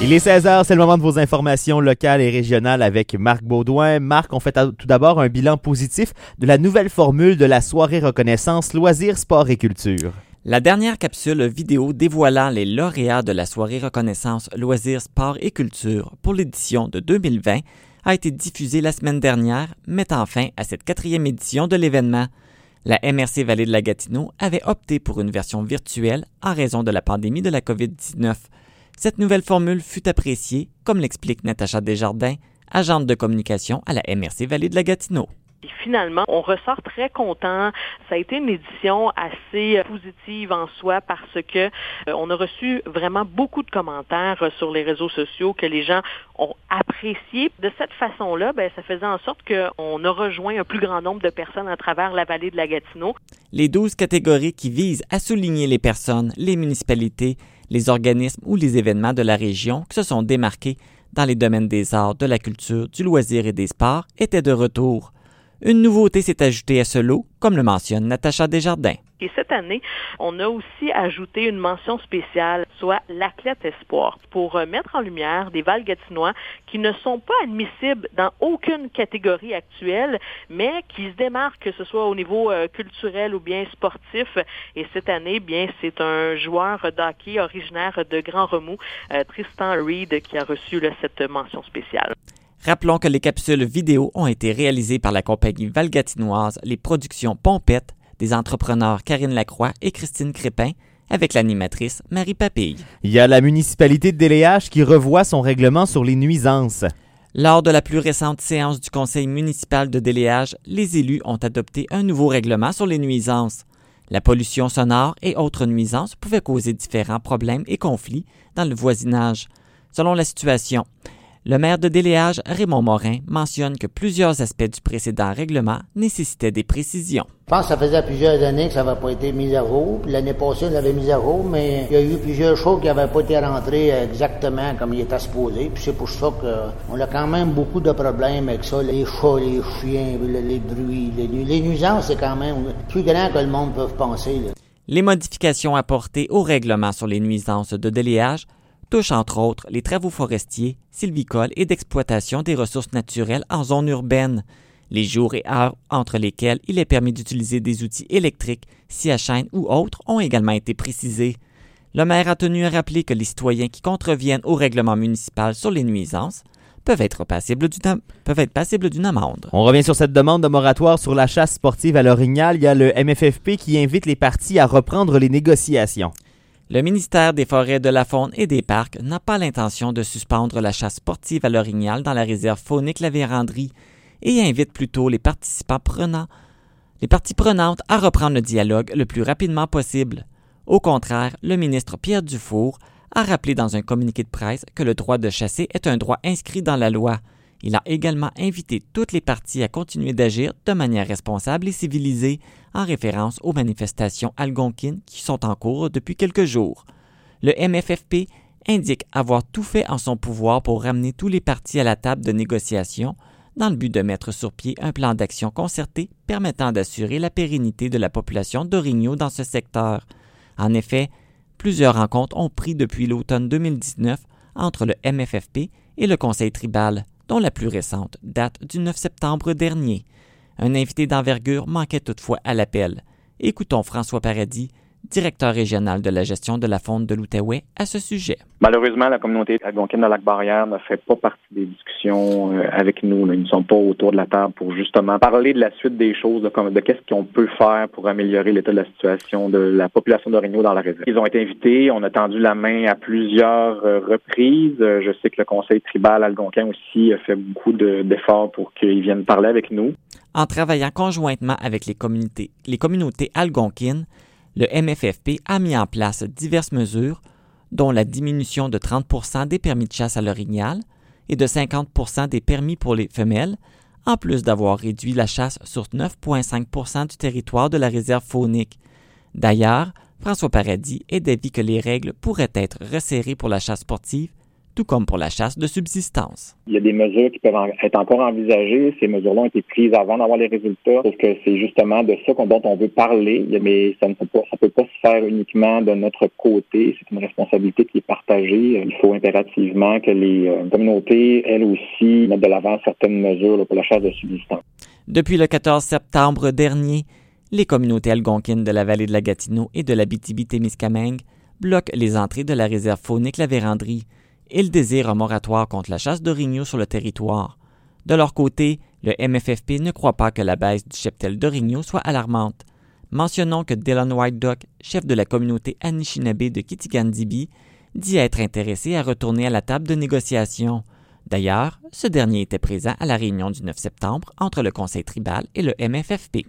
Il est 16h, c'est le moment de vos informations locales et régionales avec Marc Baudouin. Marc, on fait tout d'abord un bilan positif de la nouvelle formule de la soirée reconnaissance loisirs, sport et culture. La dernière capsule vidéo dévoilant les lauréats de la soirée reconnaissance loisirs, sport et culture pour l'édition de 2020 a été diffusée la semaine dernière, mettant fin à cette quatrième édition de l'événement. La MRC Vallée de la Gatineau avait opté pour une version virtuelle en raison de la pandémie de la COVID-19. Cette nouvelle formule fut appréciée, comme l'explique Natacha Desjardins, agente de communication à la MRC Vallée de la Gatineau. Et finalement, on ressort très content. Ça a été une édition assez positive en soi parce que euh, on a reçu vraiment beaucoup de commentaires sur les réseaux sociaux que les gens ont apprécié. De cette façon-là, ben, ça faisait en sorte qu'on a rejoint un plus grand nombre de personnes à travers la vallée de la Gatineau. Les douze catégories qui visent à souligner les personnes, les municipalités, les organismes ou les événements de la région qui se sont démarqués dans les domaines des arts, de la culture, du loisir et des sports étaient de retour. Une nouveauté s'est ajoutée à ce lot, comme le mentionne Natacha Desjardins. Et cette année, on a aussi ajouté une mention spéciale, soit l'athlète espoir, pour euh, mettre en lumière des Valgatinois qui ne sont pas admissibles dans aucune catégorie actuelle, mais qui se démarquent, que ce soit au niveau euh, culturel ou bien sportif. Et cette année, bien, c'est un joueur d'hockey originaire de Grand Remous, euh, Tristan Reed, qui a reçu cette mention spéciale. Rappelons que les capsules vidéo ont été réalisées par la compagnie valgatinoise Les Productions Pompette des entrepreneurs Karine Lacroix et Christine Crépin avec l'animatrice Marie Papille. Il y a la municipalité de Déléage qui revoit son règlement sur les nuisances. Lors de la plus récente séance du conseil municipal de Déléage, les élus ont adopté un nouveau règlement sur les nuisances. La pollution sonore et autres nuisances pouvaient causer différents problèmes et conflits dans le voisinage. Selon la situation, le maire de Déléage, Raymond Morin, mentionne que plusieurs aspects du précédent règlement nécessitaient des précisions. Je pense que ça faisait plusieurs années que ça n'avait pas été mis à jour. L'année passée, on l'avait mis à jour, mais il y a eu plusieurs choses qui n'avaient pas été rentrées exactement comme il était supposé. Puis c'est pour ça qu'on a quand même beaucoup de problèmes avec ça. Les chats, les chiens, les, bruits, les, nuisances, c'est quand même plus grand que le monde peut penser. Les modifications apportées au règlement sur les nuisances de déléage touche entre autres les travaux forestiers, sylvicoles et d'exploitation des ressources naturelles en zone urbaine, les jours et heures entre lesquels il est permis d'utiliser des outils électriques, si à chaîne ou autres, ont également été précisés. Le maire a tenu à rappeler que les citoyens qui contreviennent au règlement municipal sur les nuisances peuvent être passibles d'une amende. On revient sur cette demande de moratoire sur la chasse sportive à l'Orignal. Il y a le MFFP qui invite les partis à reprendre les négociations. Le ministère des Forêts, de la Faune et des Parcs n'a pas l'intention de suspendre la chasse sportive à l'orignal dans la réserve faunique La Vérandrie et invite plutôt les participants prenants, les parties prenantes à reprendre le dialogue le plus rapidement possible. Au contraire, le ministre Pierre Dufour a rappelé dans un communiqué de presse que le droit de chasser est un droit inscrit dans la loi. Il a également invité toutes les parties à continuer d'agir de manière responsable et civilisée en référence aux manifestations algonquines qui sont en cours depuis quelques jours. Le MFFP indique avoir tout fait en son pouvoir pour ramener tous les partis à la table de négociation dans le but de mettre sur pied un plan d'action concerté permettant d'assurer la pérennité de la population d'Origno dans ce secteur. En effet, plusieurs rencontres ont pris depuis l'automne 2019 entre le MFFP et le Conseil tribal, dont la plus récente date du 9 septembre dernier. Un invité d'envergure manquait toutefois à l'appel. Écoutons François Paradis, directeur régional de la gestion de la faune de l'Outaouais, à ce sujet. Malheureusement, la communauté algonquine de Lac-Barrière ne fait pas partie des discussions euh, avec nous. Ils ne sont pas autour de la table pour justement parler de la suite des choses, de, de qu'est-ce qu'on peut faire pour améliorer l'état de la situation de la population d'Origno dans la réserve. Ils ont été invités, on a tendu la main à plusieurs euh, reprises. Euh, je sais que le conseil tribal algonquin aussi a fait beaucoup d'efforts pour qu'ils viennent parler avec nous. En travaillant conjointement avec les communautés, les communautés algonquines, le MFFP a mis en place diverses mesures, dont la diminution de 30% des permis de chasse à l'orignal et de 50% des permis pour les femelles, en plus d'avoir réduit la chasse sur 9,5% du territoire de la réserve faunique. D'ailleurs, François Paradis est d'avis que les règles pourraient être resserrées pour la chasse sportive tout comme pour la chasse de subsistance. Il y a des mesures qui peuvent être encore envisagées. Ces mesures-là ont été prises avant d'avoir les résultats, parce que c'est justement de ça dont on veut parler, mais ça ne peut pas, ça peut pas se faire uniquement de notre côté. C'est une responsabilité qui est partagée. Il faut impérativement que les euh, communautés, elles aussi, mettent de l'avant certaines mesures pour la chasse de subsistance. Depuis le 14 septembre dernier, les communautés algonquines de la vallée de la Gatineau et de la BTB-Témiscamingue bloquent les entrées de la réserve faunique La Vérandrie. Ils désirent un moratoire contre la chasse d'orignaux sur le territoire. De leur côté, le MFFP ne croit pas que la baisse du cheptel d'orignaux soit alarmante. Mentionnons que Dylan White Duck, chef de la communauté Anishinaabe de Kitigandibi, dit être intéressé à retourner à la table de négociation. D'ailleurs, ce dernier était présent à la réunion du 9 septembre entre le Conseil tribal et le MFFP.